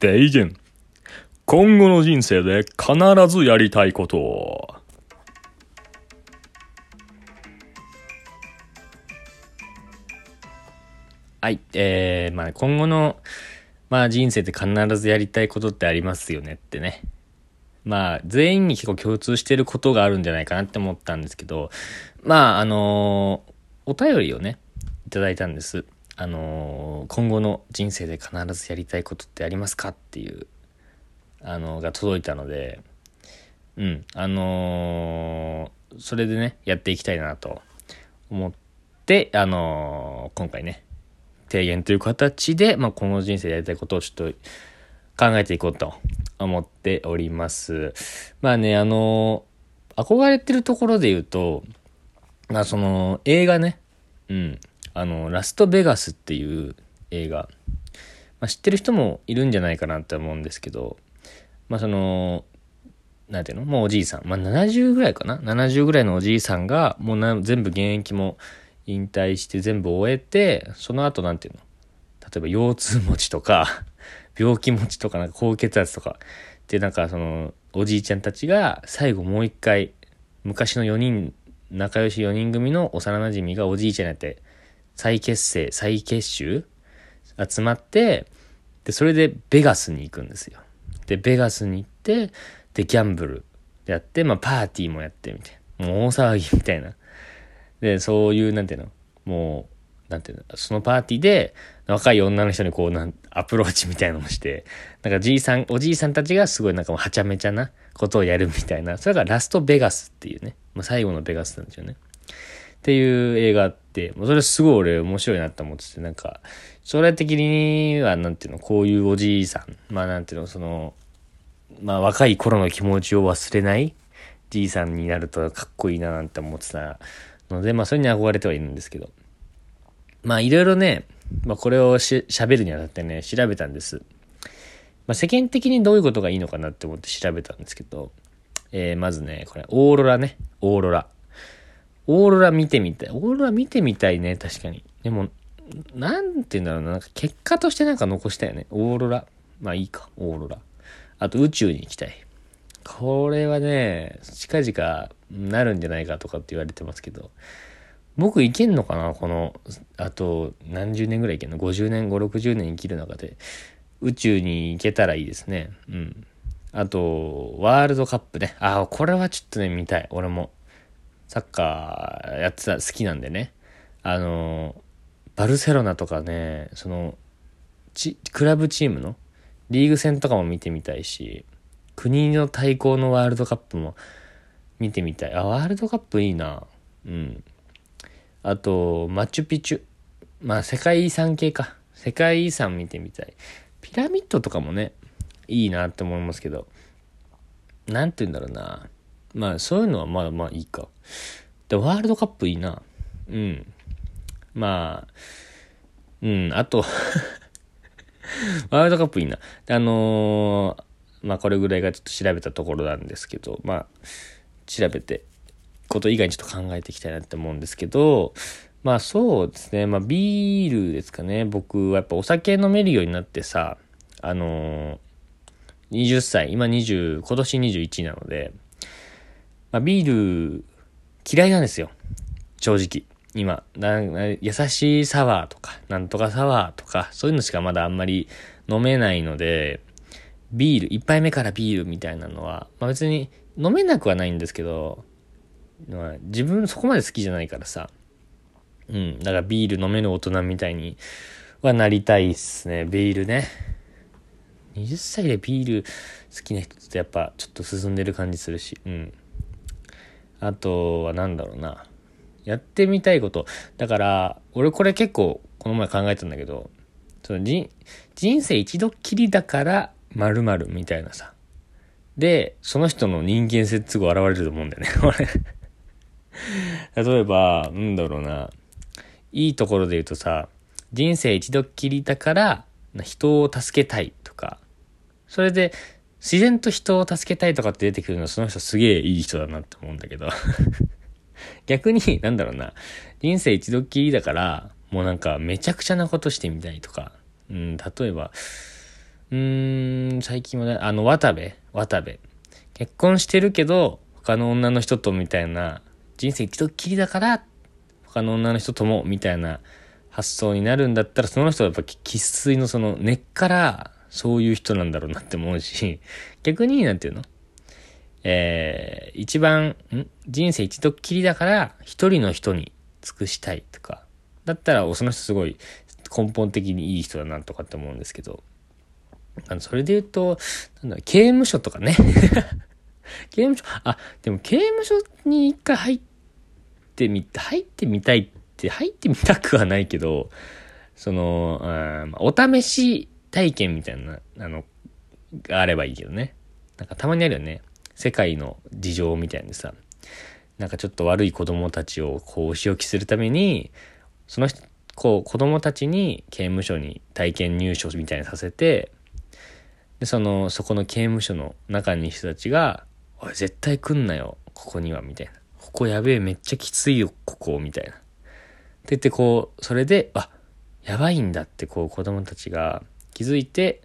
デイジン。今後の人生で必ずやりたいこと。はい。えー、まあ今後の、まあ人生で必ずやりたいことってありますよねってね。まあ全員に結構共通してることがあるんじゃないかなって思ったんですけど、まああのお便りをね、いただいたんです。あの今後の人生で必ずやりたいことってありますかっていう、あのが届いたので、うん、あのーそれでね、やっていきたいなと思って、あの今回ね、提言という形で、まあ、今後人生でやりたいことをちょっと考えていこうと思っております。まあね、あの憧れてるところで言うと、まあその映画ね、うん、あの、ラストベガスっていう映画、まあ、知ってる人もいるんじゃないかなって思うんですけど、まあその、なんていうの？もうおじいさん。まあ、70ぐらいかな ?70 ぐらいのおじいさんが、もうな全部現役も引退して全部終えて、その後なんていうの？例えば腰痛持ちとか、病気持ちとか、なんか高血圧とか、で、なんかその、おじいちゃんたちが最後もう一回、昔の4人、仲良し4人組の幼馴染がおじいちゃんになって、再結成、再結集集まって、で、それでベガスに行くんですよ。で、ベガスに行って、で、ギャンブルやって、まあ、パーティーもやってみたいな。もう大騒ぎみたいな。で、そういう、なんていうの？もう、なんていうの？そのパーティーで、若い女の人にこう、なん、アプローチみたいなのをして、なんかじいさん、おじいさんたちがすごいなんかもうはちゃめちゃなことをやるみたいな。それがラストベガスっていうね。まあ、最後のベガスなんですよね。っていう映画て、もうそれすごい俺面白いなって思ってて、なんか、将来的には、なんていうの、こういうおじいさん、まあなんていうの、その、まあ若い頃の気持ちを忘れないじいさんになるとかっこいいななんて思ってたので、まあそれに憧れてはいるんですけど。まあいろいろね、まあこれをし喋るにあたってね、調べたんです。まあ世間的にどういうことがいいのかなって思って調べたんですけど、えー、まずね、これ、オーロラね、オーロラ。オーロラ見てみたい。オーロラ見てみたいね、確かに。でも、なんて言うんだろうな、なんか結果としてなんか残したよね。オーロラ。まあいいか、オーロラ。あと宇宙に行きたい。これはね、近々なるんじゃないかとかって言われてますけど、僕いけんのかな？この、あと何十年ぐらいいけんの ?50 年、5、60年生きる中で。宇宙に行けたらいいですね。うん。あと、ワールドカップね。ああ、これはちょっとね、見たい。俺も。サッカーやってた、好きなんでね。あの、バルセロナとかね、その、ち、クラブチームのリーグ戦とかも見てみたいし、国の対抗のワールドカップも見てみたい。あ、ワールドカップいいな。うん。あと、マチュピチュ。まあ、世界遺産系か。世界遺産見てみたい。ピラミッドとかもね、いいなって思いますけど、なんて言うんだろうな。まあ、そういうのはまあまあいいか。で、ワールドカップいいな。うん。まあ、うん、あと、ワールドカップいいな。あのーまあこれぐらいがちょっと調べたところなんですけど、まあ、調べて、こと以外にちょっと考えていきたいなって思うんですけど、まあそうですね、まあビールですかね。僕はやっぱお酒飲めるようになってさ、あのー、20歳、今20、今年21なので、まあビール嫌いなんですよ。正直。今優しいサワーとかなんとかサワーとかそういうのしかまだあんまり飲めないのでビール一杯目からビールみたいなのは、まあ、別に飲めなくはないんですけど、まあ、自分そこまで好きじゃないからさ。うんだからビール飲める大人みたいにはなりたいっすね。ビールね。20歳でビール好きな人ってやっぱちょっと進んでる感じするし。うん。あとはなんだろうなやってみたいこと。だから、俺これ結構この前考えたんだけど、その人生一度きりだから〇〇みたいなさ。で、その人の人間性すぐ現れると思うんだよね、俺。例えば、なんだろうな。いいところで言うとさ、人生一度きりだから人を助けたいとか、それで自然と人を助けたいとかって出てくるのはその人すげえいい人だなって思うんだけど。逆に、なんだろうな、人生一度きりだから、もうなんかめちゃくちゃなことしてみたいとか、うん、例えば、うー近、最近もね、あの、渡部、渡部。結婚してるけど、他の女の人とみたいな、人生一度きりだから、他の女の人とも、みたいな発想になるんだったら、その人はやっぱ生粋のその根っからそういう人なんだろうなって思うし、逆に、なんていうの？えー、一番、ん？人生一度きりだから一人の人に尽くしたいとか、だったらその人すごい根本的にいい人だなとかって思うんですけど、あのそれで言うと、なんだ刑務所とかね。刑務所、あ、でも刑務所に一回入ってみ、入ってみたいって、入ってみたくはないけど、その、あお試し体験みたいな、あの、があればいいけどね。なんかたまにあるよね。世界の事情みたいにさ、なんかちょっと悪い子供たちをこうお仕置きするために、その人、こう子供たちに刑務所に体験入所みたいにさせて、で、その、そこの刑務所の中に人たちが、おい、絶対来んなよ、ここには、みたいな。ここやべえ、めっちゃきついよ、ここ、みたいな。って言ってこう、それで、あ、やばいんだってこう子供たちが気づいて、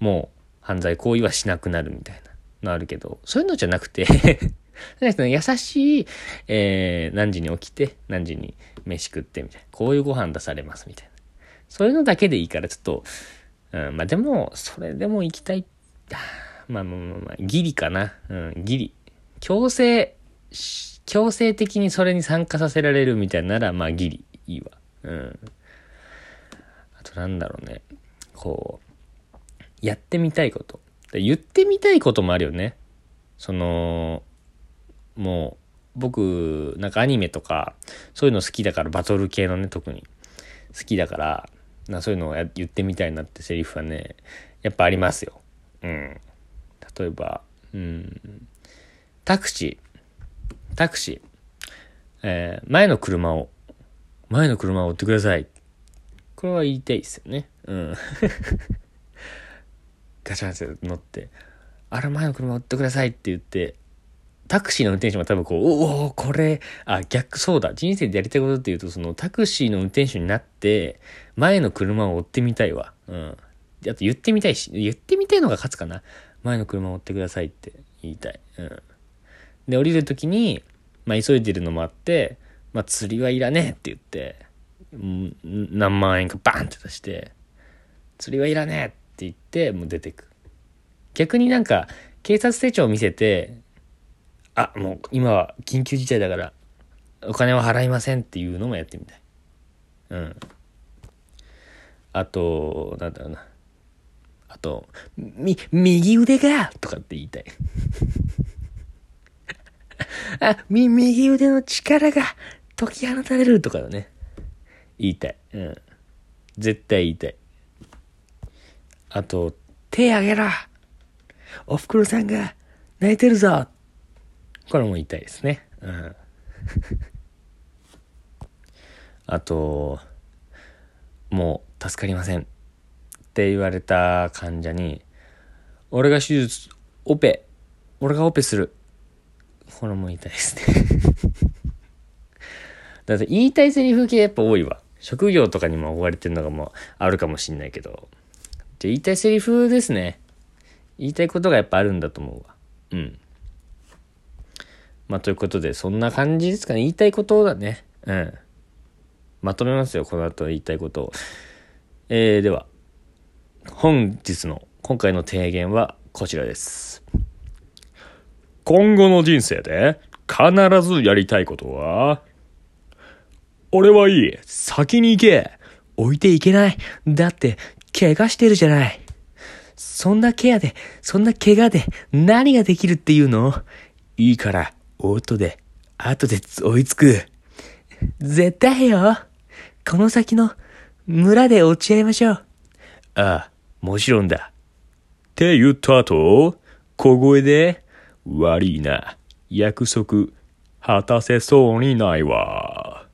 もう犯罪行為はしなくなるみたいなのあるけど、そういうのじゃなくて 優しい、えー、何時に起きて、何時に飯食ってみたいな。こういうご飯出されますみたいな。そういうのだけでいいから、ちょっと、うん、まあでも、それでも行きたい。まあまあまあまあ、ギリかな。うん、ギリ。強制、強制的にそれに参加させられるみたいなら、まあギリいいわ。うん。あとなんだろうね。こう、やってみたいこと。言ってみたいこともあるよね。その、もう、僕、なんかアニメとか、そういうの好きだから、バトル系のね、特に。好きだから、なそういうのを言ってみたいなってセリフはね、やっぱありますよ。うん。例えば、うん、タクシー、タクシー、えー、前の車を、前の車を追ってください。これは言いたいですよね。うん。ガチャンって乗って、あれ前の車追ってくださいって言って、タクシーの運転手も多分こう、おお、これ、あ、逆、そうだ。人生でやりたいことっていうと、そのタクシーの運転手になって、前の車を追ってみたいわ。うん。あと言ってみたいし、言ってみたいのが勝つかな。前の車を追ってくださいって言いたい。うん。で、降りるときに、まあ急いでるのもあって、まあ釣りはいらねえって言って、何万円かバンって出して、釣りはいらねえって言って、もう出てく。逆になんか、警察手帳を見せて、あ、もう今は緊急事態だから、お金は払いませんっていうのもやってみたい。うん。あと、なんだろうな。あと、み、右腕がとかって言いたい。あ、み、右腕の力が解き放たれるとかだね。言いたい。うん。絶対言いたい。あと、手あげろおふくろさんが泣いてるぞこれも言いたいですね。うん。あと、もう助かりませんって言われた患者に、俺が手術、オペ、俺がオペする。これも言いたいですね だって言いたいセリフ系やっぱ多いわ。職業とかにも憧れてるのがもうあるかもしんないけど。じゃ言いたいセリフですね。言いたいことがやっぱあるんだと思うわ。うん。まあ、ということで、そんな感じですかね。言いたいことだね。うん。まとめますよ、この後言いたいことを。えー、では、本日の、今回の提言はこちらです。今後の人生で必ずやりたいことは、俺はいい。先に行け。置いていけない。だって、怪我してるじゃない。そんなケアで、そんな怪我で何ができるっていうの？いいから、オートで、後で追いつく。絶対よ。この先の村で落ち合いましょう。ああ、もちろんだ。って言った後、小声で、悪いな。約束、果たせそうにないわ。